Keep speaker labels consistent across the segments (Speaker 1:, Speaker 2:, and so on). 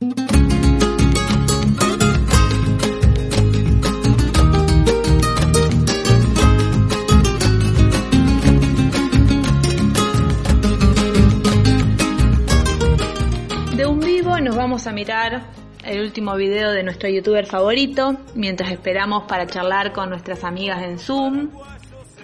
Speaker 1: De un vivo nos vamos a mirar el último video de nuestro youtuber favorito, mientras esperamos para charlar con nuestras amigas en Zoom.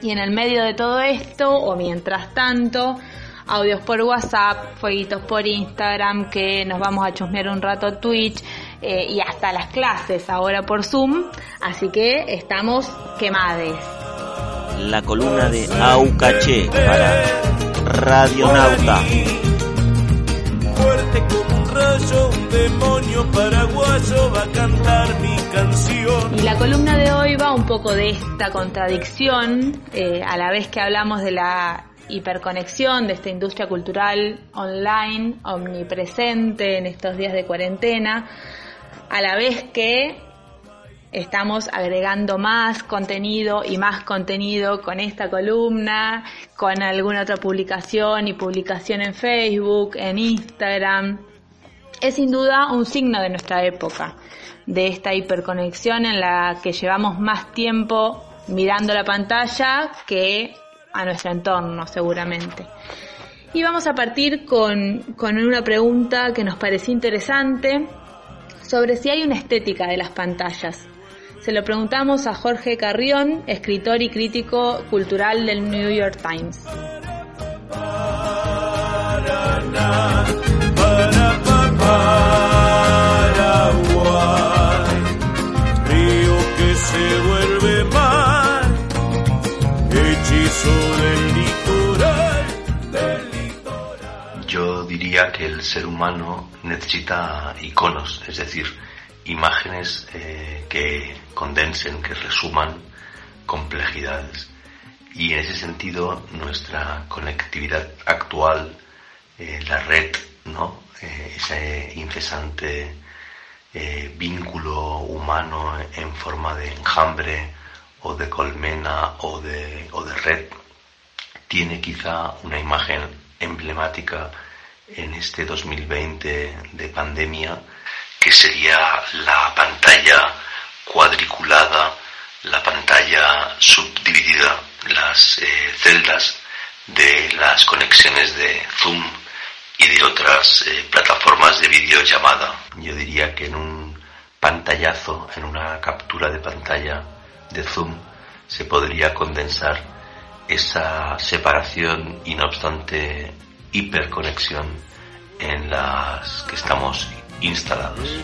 Speaker 1: Y en el medio de todo esto, o mientras tanto, audios por WhatsApp, fueguitos por Instagram, que nos vamos a chusmear un rato Twitch eh, y hasta las clases ahora por Zoom. Así que estamos quemades.
Speaker 2: La columna de Aucaché para Radionauta.
Speaker 3: Fuerte como un rayo, un demonio paraguayo va a cantar mi canción.
Speaker 1: Y la columna de hoy va un poco de esta contradicción, eh, a la vez que hablamos de la hiperconexión de esta industria cultural online, omnipresente en estos días de cuarentena, a la vez que estamos agregando más contenido y más contenido con esta columna, con alguna otra publicación y publicación en Facebook, en Instagram. Es sin duda un signo de nuestra época, de esta hiperconexión en la que llevamos más tiempo mirando la pantalla que a nuestro entorno seguramente. Y vamos a partir con, con una pregunta que nos pareció interesante sobre si hay una estética de las pantallas. Se lo preguntamos a Jorge Carrión, escritor y crítico cultural del New York Times.
Speaker 4: Yo diría que el ser humano necesita iconos, es decir, imágenes eh, que condensen, que resuman complejidades. Y en ese sentido, nuestra conectividad actual, eh, la red, ¿no? Eh, ese incesante vínculo humano en forma de enjambre o de colmena o de, o de red, tiene quizá una imagen emblemática en este 2020 de pandemia, que sería la pantalla cuadriculada, la pantalla subdividida, las eh, celdas de las conexiones de Zoom y de otras eh, plataformas de videollamada. Yo diría que en un pantallazo, en una captura de pantalla de Zoom, se podría condensar esa separación y no obstante hiperconexión en las que estamos instalados.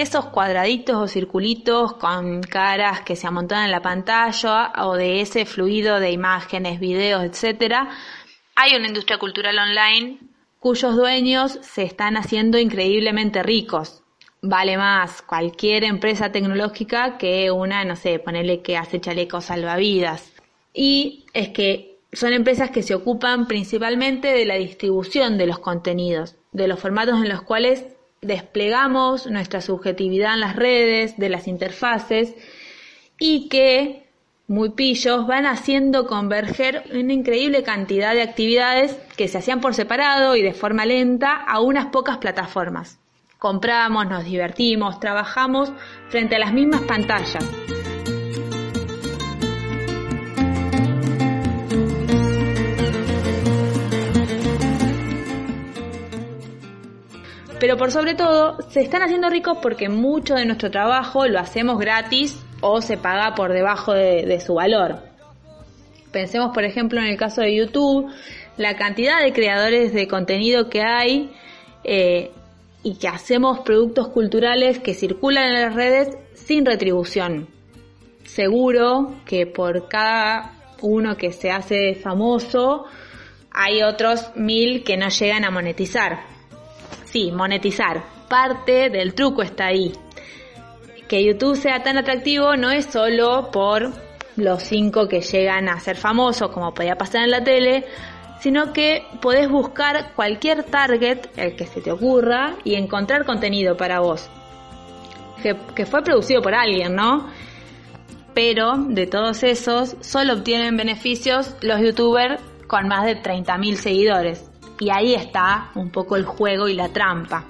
Speaker 1: Esos cuadraditos o circulitos con caras que se amontonan en la pantalla o de ese fluido de imágenes, videos, etcétera, hay una industria cultural online cuyos dueños se están haciendo increíblemente ricos. Vale más cualquier empresa tecnológica que una, no sé, ponerle que hace chalecos salvavidas. Y es que son empresas que se ocupan principalmente de la distribución de los contenidos, de los formatos en los cuales desplegamos nuestra subjetividad en las redes, de las interfaces y que, muy pillos, van haciendo converger una increíble cantidad de actividades que se hacían por separado y de forma lenta a unas pocas plataformas. Compramos, nos divertimos, trabajamos frente a las mismas pantallas. Pero por sobre todo, se están haciendo ricos porque mucho de nuestro trabajo lo hacemos gratis o se paga por debajo de, su valor. Pensemos, por ejemplo, en el caso de YouTube, la cantidad de creadores de contenido que hay eh, y que hacemos productos culturales que circulan en las redes sin retribución. Seguro que por cada uno que se hace famoso, hay otros mil que no llegan a monetizar. Sí, monetizar. parte del truco está ahí. Que YouTube sea tan atractivo no es solo por los cinco que llegan a ser famosos, como podía pasar en la tele, sino que podés buscar cualquier target, el que se te ocurra, y encontrar contenido para vos. Que, fue producido por alguien, ¿no? Pero de todos esos, solo obtienen beneficios los youtubers con más de 30.000 seguidores. Y ahí está un poco el juego y la trampa.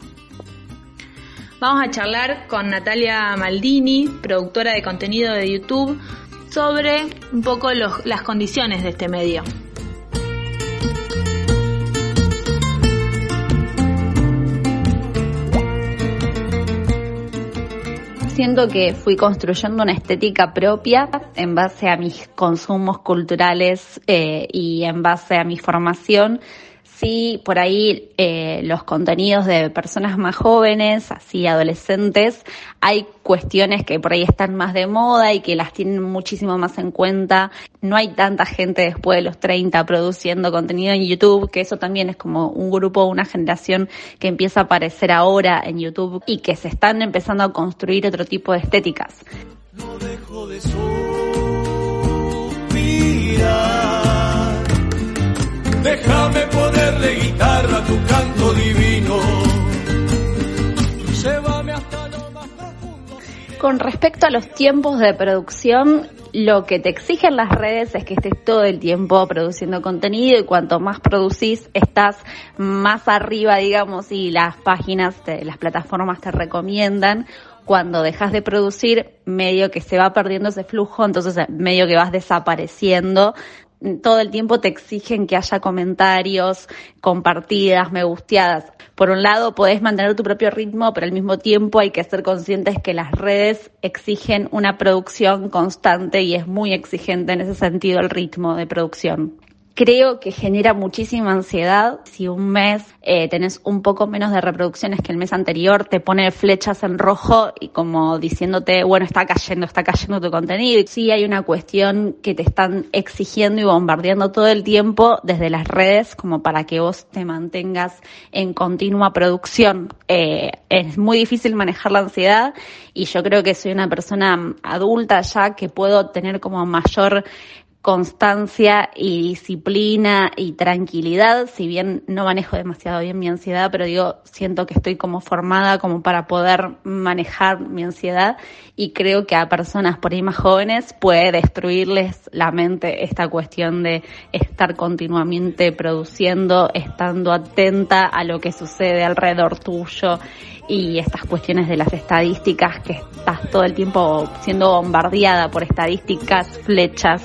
Speaker 1: Vamos a charlar con Natalia Maldini, productora de contenido de YouTube, sobre un poco las condiciones de este medio.
Speaker 5: siento que fui construyendo una estética propia en base a mis consumos culturales eh, y en base a mi formación sí por ahí eh, los contenidos de personas más jóvenes, así adolescentes, hay cuestiones que por ahí están más de moda y que las tienen muchísimo más en cuenta. No hay tanta gente después de los 30 produciendo contenido en YouTube, que eso también es como un grupo, una generación que empieza a aparecer ahora en YouTube y que se están empezando a construir otro tipo de estéticas.
Speaker 3: No dejo de Déjame
Speaker 5: Con respecto a los tiempos de producción, lo que te exigen las redes es que estés todo el tiempo produciendo contenido y cuanto más producís estás más arriba, digamos, y las páginas, las plataformas te recomiendan. Cuando dejas de producir, medio que se va perdiendo ese flujo, entonces medio que vas desapareciendo todo el tiempo te exigen que haya comentarios, compartidas, me gusteadas. Por un lado, podés mantener tu propio ritmo, pero al mismo tiempo hay que ser conscientes que las redes exigen una producción constante y es muy exigente en ese sentido el ritmo de producción creo que genera muchísima ansiedad. Si un mes eh, tenés un poco menos de reproducciones que el mes anterior, te pone flechas en rojo y como diciéndote, bueno, está cayendo, está cayendo tu contenido. Sí hay una cuestión que te están exigiendo y bombardeando todo el tiempo desde las redes como para que vos te mantengas en continua producción. Eh, es muy difícil manejar la ansiedad y yo creo que soy una persona adulta ya que puedo tener como mayor constancia y disciplina y tranquilidad, si bien no manejo demasiado bien mi ansiedad, pero digo, siento que estoy como formada como para poder manejar mi ansiedad y creo que a personas por ahí más jóvenes puede destruirles la mente esta cuestión de estar continuamente produciendo, estando atenta a lo que sucede alrededor tuyo y estas cuestiones de las estadísticas que estás todo el tiempo siendo bombardeada por estadísticas, flechas.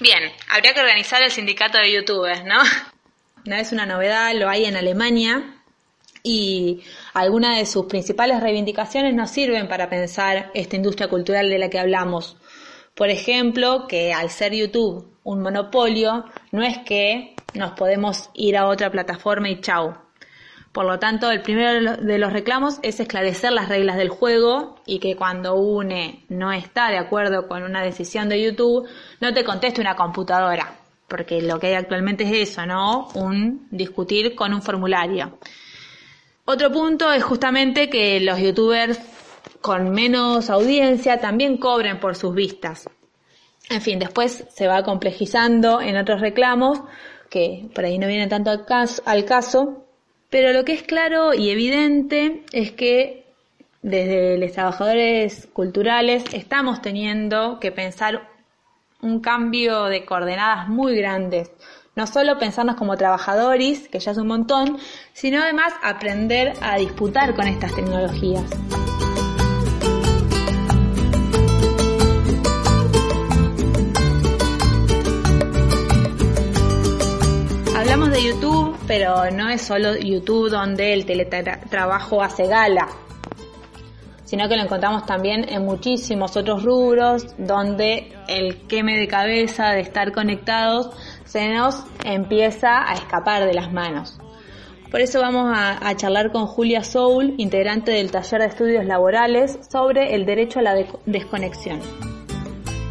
Speaker 1: Bien, habría que organizar el sindicato de youtubers, ¿no? No es una novedad, lo hay en Alemania y algunas de sus principales reivindicaciones nos sirven para pensar esta industria cultural de la que hablamos. Por ejemplo, que al ser YouTube un monopolio, no es que nos podemos ir a otra plataforma y chau. Por lo tanto, el primero de los reclamos es esclarecer las reglas del juego y que cuando UNE no está de acuerdo con una decisión de YouTube, no te conteste una computadora, porque lo que hay actualmente es eso, ¿no? Un discutir con un formulario. Otro punto es justamente que los youtubers con menos audiencia también cobren por sus vistas. En fin, después se va complejizando en otros reclamos que por ahí no vienen tanto al caso, al caso pero lo que es claro y evidente es que desde los trabajadores culturales estamos teniendo que pensar un cambio de coordenadas muy grandes. No solo pensarnos como trabajadores, que ya es un montón, sino además aprender a disputar con estas tecnologías. Hablamos de YouTube, pero no es solo YouTube donde el teletrabajo hace gala, sino que lo encontramos también en muchísimos otros rubros donde el queme de cabeza de estar conectados se nos empieza a escapar de las manos. Por eso vamos a, charlar con Julia Soul, integrante del taller de estudios laborales, sobre el derecho a la desconexión.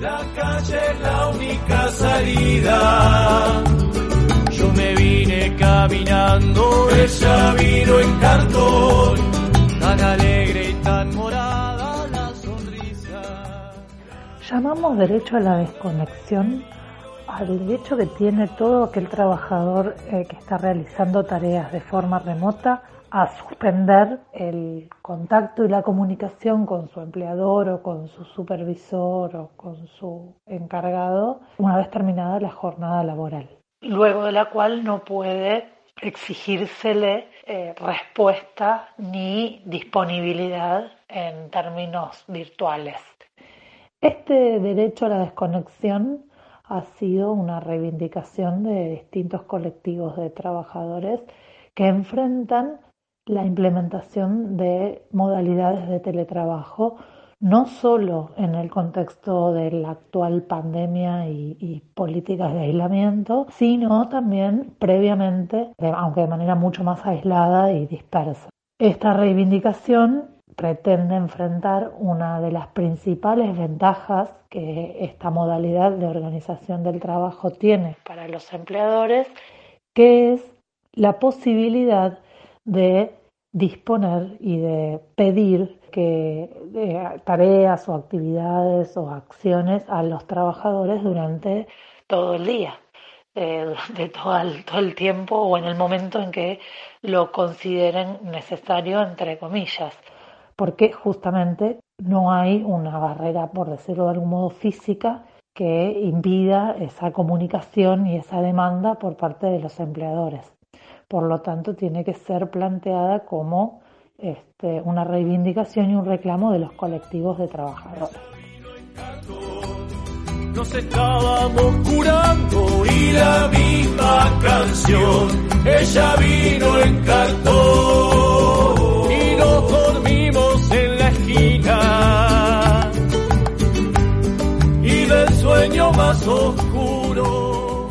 Speaker 3: La calle es la única salida. Vine caminando, ella vino en cartón, tan alegre y tan morada la sonrisa.
Speaker 6: Llamamos derecho a la desconexión al derecho que tiene todo aquel trabajador eh, que está realizando tareas de forma remota a suspender el contacto y la comunicación con su empleador o con su supervisor o con su encargado una vez terminada la jornada laboral, luego de la cual no puede exigírsele eh, respuesta ni disponibilidad en términos virtuales. Este derecho a la desconexión ha sido una reivindicación de distintos colectivos de trabajadores que enfrentan la implementación de modalidades de teletrabajo, no solo en el contexto de la actual pandemia y, políticas de aislamiento, sino también previamente, aunque de manera mucho más aislada y dispersa. Esta reivindicación pretende enfrentar una de las principales ventajas que esta modalidad de organización del trabajo tiene para los empleadores, que es la posibilidad de disponer y de pedir que tareas o actividades o acciones a los trabajadores durante todo el día, eh, de todo todo el tiempo o en el momento en que lo consideren necesario, entre comillas porque justamente no hay una barrera, por decirlo de algún modo, física que impida esa comunicación y esa demanda por parte de los empleadores. Por lo tanto, tiene que ser planteada como este, una reivindicación y un reclamo de los colectivos de trabajadores.
Speaker 3: Nos estábamos curando y la misma canción, ella vino en cartón y nos dormimos sueño más oscuro.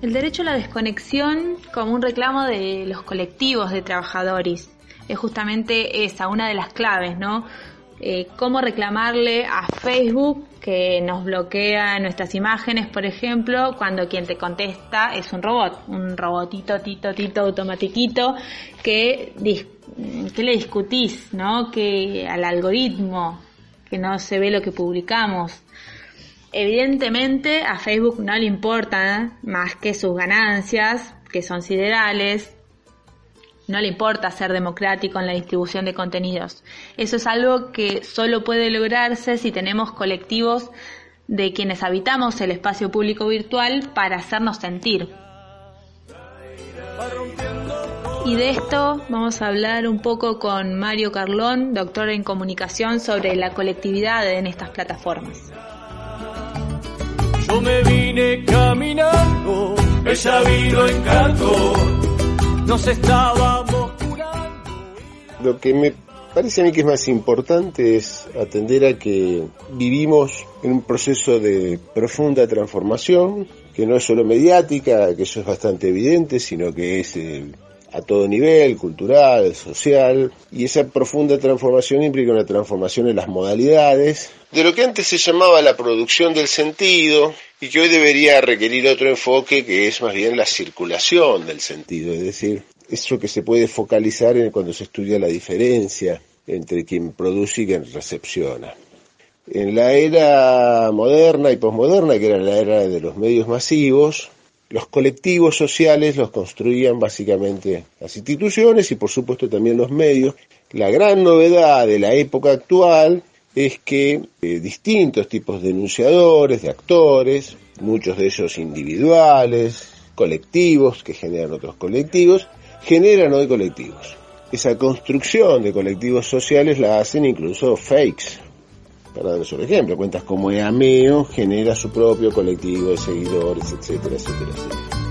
Speaker 1: El derecho a la desconexión como un reclamo de los colectivos de trabajadores es justamente esa, una de las claves, ¿no? Eh, cómo reclamarle a Facebook que nos bloquea nuestras imágenes, por ejemplo, cuando quien te contesta es un robot, un robotito, tito, tito, automatiquito, que, que le discutís, ¿no? Que al algoritmo, que no se ve lo que publicamos. Evidentemente a Facebook no le importa más que sus ganancias, que son siderales, no le importa ser democrático en la distribución de contenidos. Eso es algo que solo puede lograrse si tenemos colectivos de quienes habitamos el espacio público virtual para hacernos sentir. Y de esto vamos a hablar un poco con Mario Carlón, doctor en comunicación, sobre la colectividad en estas plataformas
Speaker 3: me vine caminando, ella vino nos estábamos curando.
Speaker 7: Lo que me parece a mí que es más importante es atender a que vivimos en un proceso de profunda transformación, que no es solo mediática, que eso es bastante evidente, sino que es eh, a todo nivel, cultural, social, y esa profunda transformación implica una transformación en las modalidades de lo que antes se llamaba la producción del sentido y que hoy debería requerir otro enfoque que es más bien la circulación del sentido, es decir, eso que se puede focalizar en cuando se estudia la diferencia entre quien produce y quien recepciona. En la era moderna y posmoderna, que era la era de los medios masivos, los colectivos sociales los construían básicamente las instituciones y por supuesto también los medios. La gran novedad de la época actual es que eh, distintos tipos de denunciadores, de actores, muchos de ellos individuales, colectivos que generan otros colectivos, generan hoy colectivos. Esa construcción de colectivos sociales la hacen incluso fakes, para darles un ejemplo, cuentas como EAMEO genera su propio colectivo de seguidores, etcétera, etcétera, etcétera.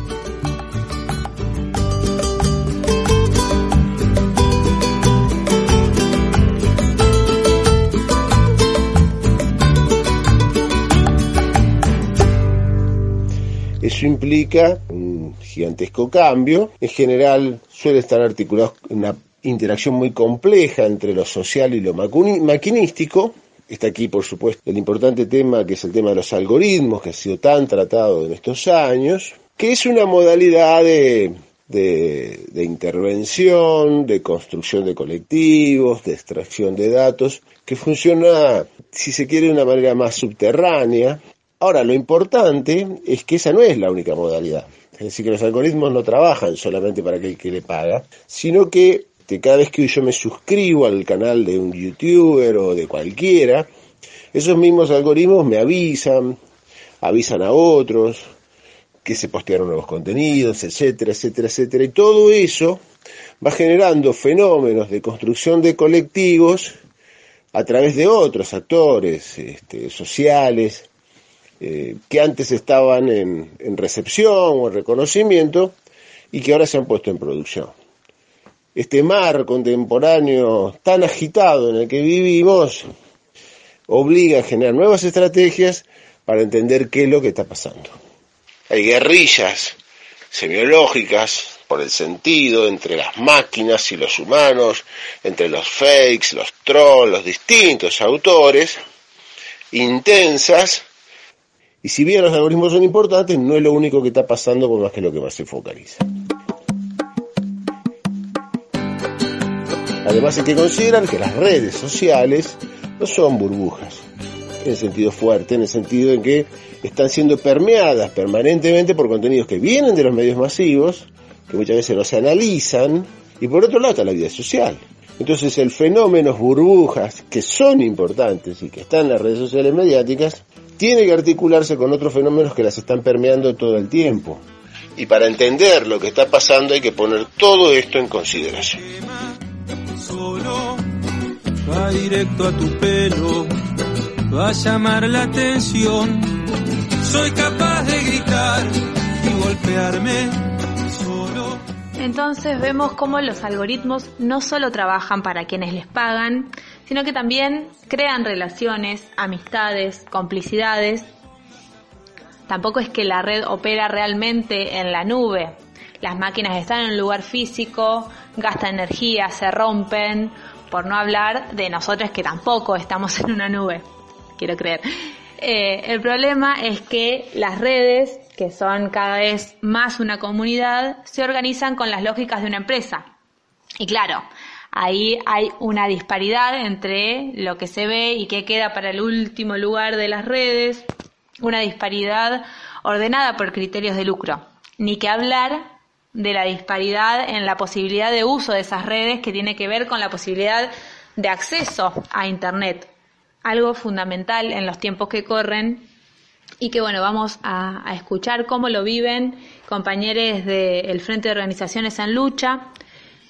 Speaker 7: Implica un gigantesco cambio. En general suele estar articulado en una interacción muy compleja entre lo social y lo maquinístico. Está aquí, por supuesto, el importante tema que es el tema de los algoritmos, que ha sido tan tratado en estos años, que es una modalidad de, de, intervención, de construcción de colectivos, de extracción de datos, que funciona, si se quiere, de una manera más subterránea. Ahora, lo importante es que esa no es la única modalidad. Es decir, que los algoritmos no trabajan solamente para aquel que le paga, sino que cada vez que yo me suscribo al canal de un youtuber o de cualquiera, esos mismos algoritmos me avisan, avisan a otros que se postearon nuevos contenidos, etcétera, etcétera, etcétera. Y todo eso va generando fenómenos de construcción de colectivos a través de otros actores este, sociales eh, que antes estaban en, en recepción o en reconocimiento y que ahora se han puesto en producción este mar contemporáneo tan agitado en el que vivimos obliga a generar nuevas estrategias para entender qué es lo que está pasando. Hay guerrillas semiológicas por el sentido entre las máquinas y los humanos, entre los fakes, los trolls, los distintos autores, intensas, y si bien los algoritmos son importantes, no es lo único que está pasando por más que lo que más se focaliza. Además hay que considerar que las redes sociales no son burbujas, en el sentido fuerte, en el sentido en que están siendo permeadas permanentemente por contenidos que vienen de los medios masivos, que muchas veces no se analizan, y por otro lado está la vida social. Entonces el fenómeno burbujas, que son importantes y que están en las redes sociales mediáticas, tiene que articularse con otros fenómenos que las están permeando todo el tiempo. Y para entender lo que está pasando hay que poner todo esto en consideración.
Speaker 1: Entonces vemos cómo los algoritmos no solo trabajan para quienes les pagan, sino que también crean relaciones, amistades, complicidades. Tampoco es que la red opera realmente en la nube, las máquinas están en un lugar físico, gastan energía, se rompen, por no hablar de nosotros que tampoco estamos en una nube, quiero creer. Eh, el problema es que las redes, que son cada vez más una comunidad, se organizan con las lógicas de una empresa. Y claro, ahí hay una disparidad entre lo que se ve y qué queda para el último lugar de las redes, una disparidad ordenada por criterios de lucro. Ni que hablar de la disparidad en la posibilidad de uso de esas redes que tiene que ver con la posibilidad de acceso a Internet. Algo fundamental en los tiempos que corren y que bueno, vamos a, escuchar cómo lo viven compañeros del Frente de Organizaciones en Lucha,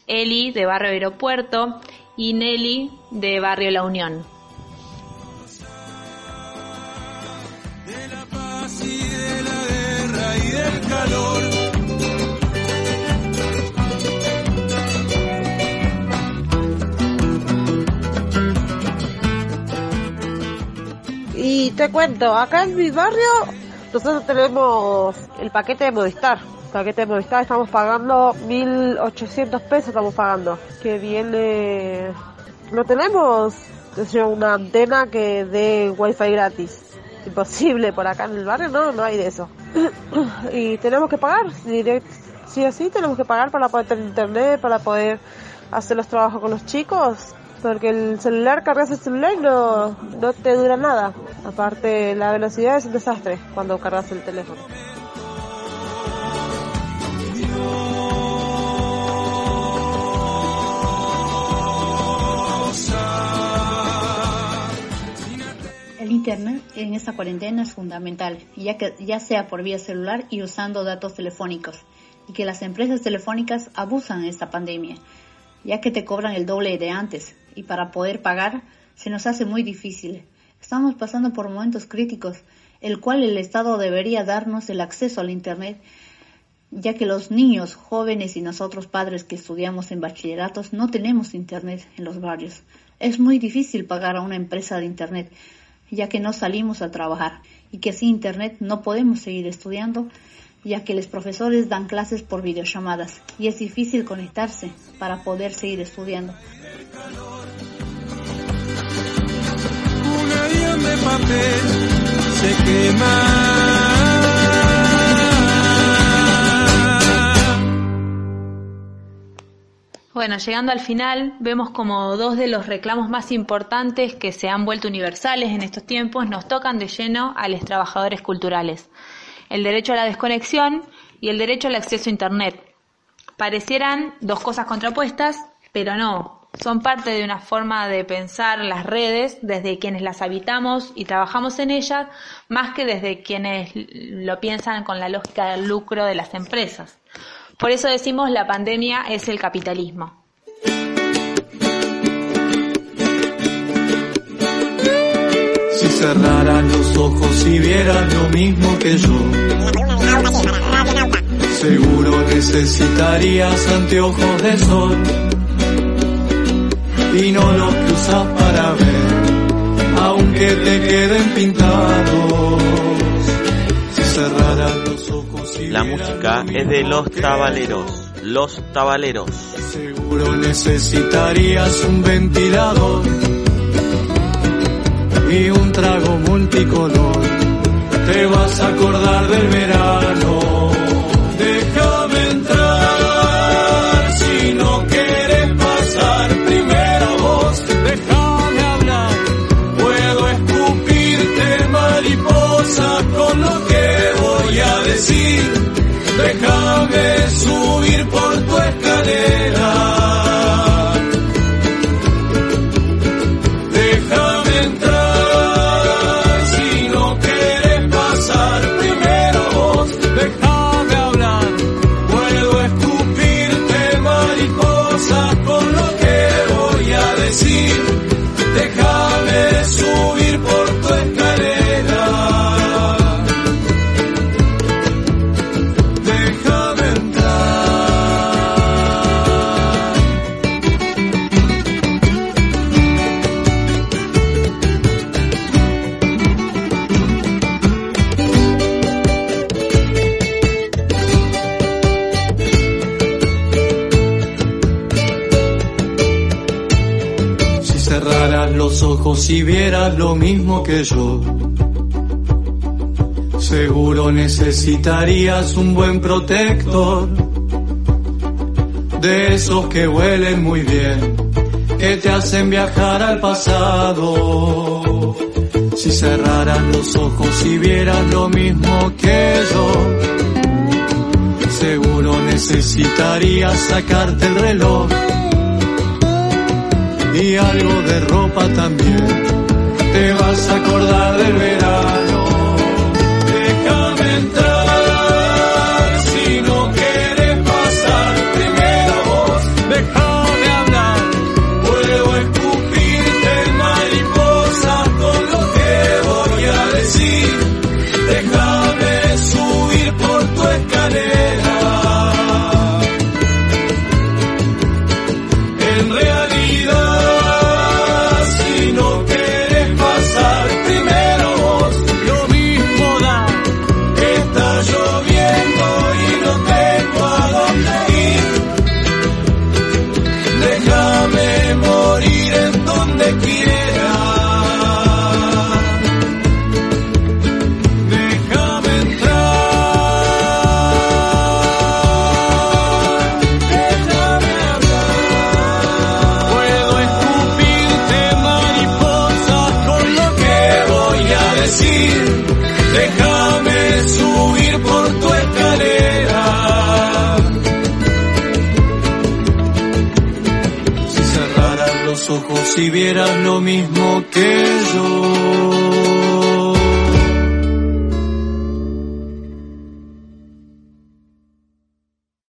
Speaker 1: Eli de Barrio Aeropuerto y Nelly de Barrio La Unión.
Speaker 8: Te cuento, acá en mi barrio nosotros tenemos el paquete de Movistar. Paquete de Movistar estamos pagando 1.800 pesos, estamos pagando. Que viene... No tenemos una antena que dé wifi gratis. Imposible, por acá en el barrio no, no hay de eso. y tenemos que pagar, sí o sí tenemos que pagar para poder tener internet, para poder hacer los trabajos con los chicos porque el celular, cargas el celular y no, no te dura nada. Aparte, la velocidad es un desastre cuando cargas el teléfono.
Speaker 9: El Internet en esta cuarentena es fundamental, ya, que, ya sea por vía celular y usando datos telefónicos, y que las empresas telefónicas abusan en esta pandemia, ya que te cobran el doble de antes, y para poder pagar se nos hace muy difícil. Estamos pasando por momentos críticos, el cual el Estado debería darnos el acceso al Internet, ya que los niños, jóvenes y nosotros padres que estudiamos en bachilleratos no tenemos Internet en los barrios. Es muy difícil pagar a una empresa de Internet, ya que no salimos a trabajar y que sin Internet no podemos seguir estudiando, ya que los profesores dan clases por videollamadas y es difícil conectarse para poder seguir estudiando.
Speaker 3: de papel se quema.
Speaker 1: Bueno, llegando al final, vemos como dos de los reclamos más importantes que se han vuelto universales en estos tiempos nos tocan de lleno a los trabajadores culturales. El derecho a la desconexión y el derecho al acceso a Internet. Parecieran dos cosas contrapuestas, pero no. Son parte de una forma de pensar las redes desde quienes las habitamos y trabajamos en ellas, más que desde quienes lo piensan con la lógica del lucro de las empresas. Por eso decimos la pandemia es el capitalismo.
Speaker 3: Si cerraras los ojos y vieras lo mismo que yo, seguro necesitarías anteojos de sol y no los que usas para ver, aunque te queden pintados. Si cerraras los
Speaker 2: la música es de Los Tabaleros. Los Tabaleros.
Speaker 3: Seguro necesitarías un ventilador y un trago multicolor. Te vas a acordar del verano. Y vieras lo mismo que yo, seguro necesitarías un buen protector. De esos que huelen muy bien, que te hacen viajar al pasado. Si cerraras los ojos y vieras lo mismo que yo, seguro necesitarías sacarte el reloj y algo de ropa también. Te vas a acordar del verano. Déjame entrar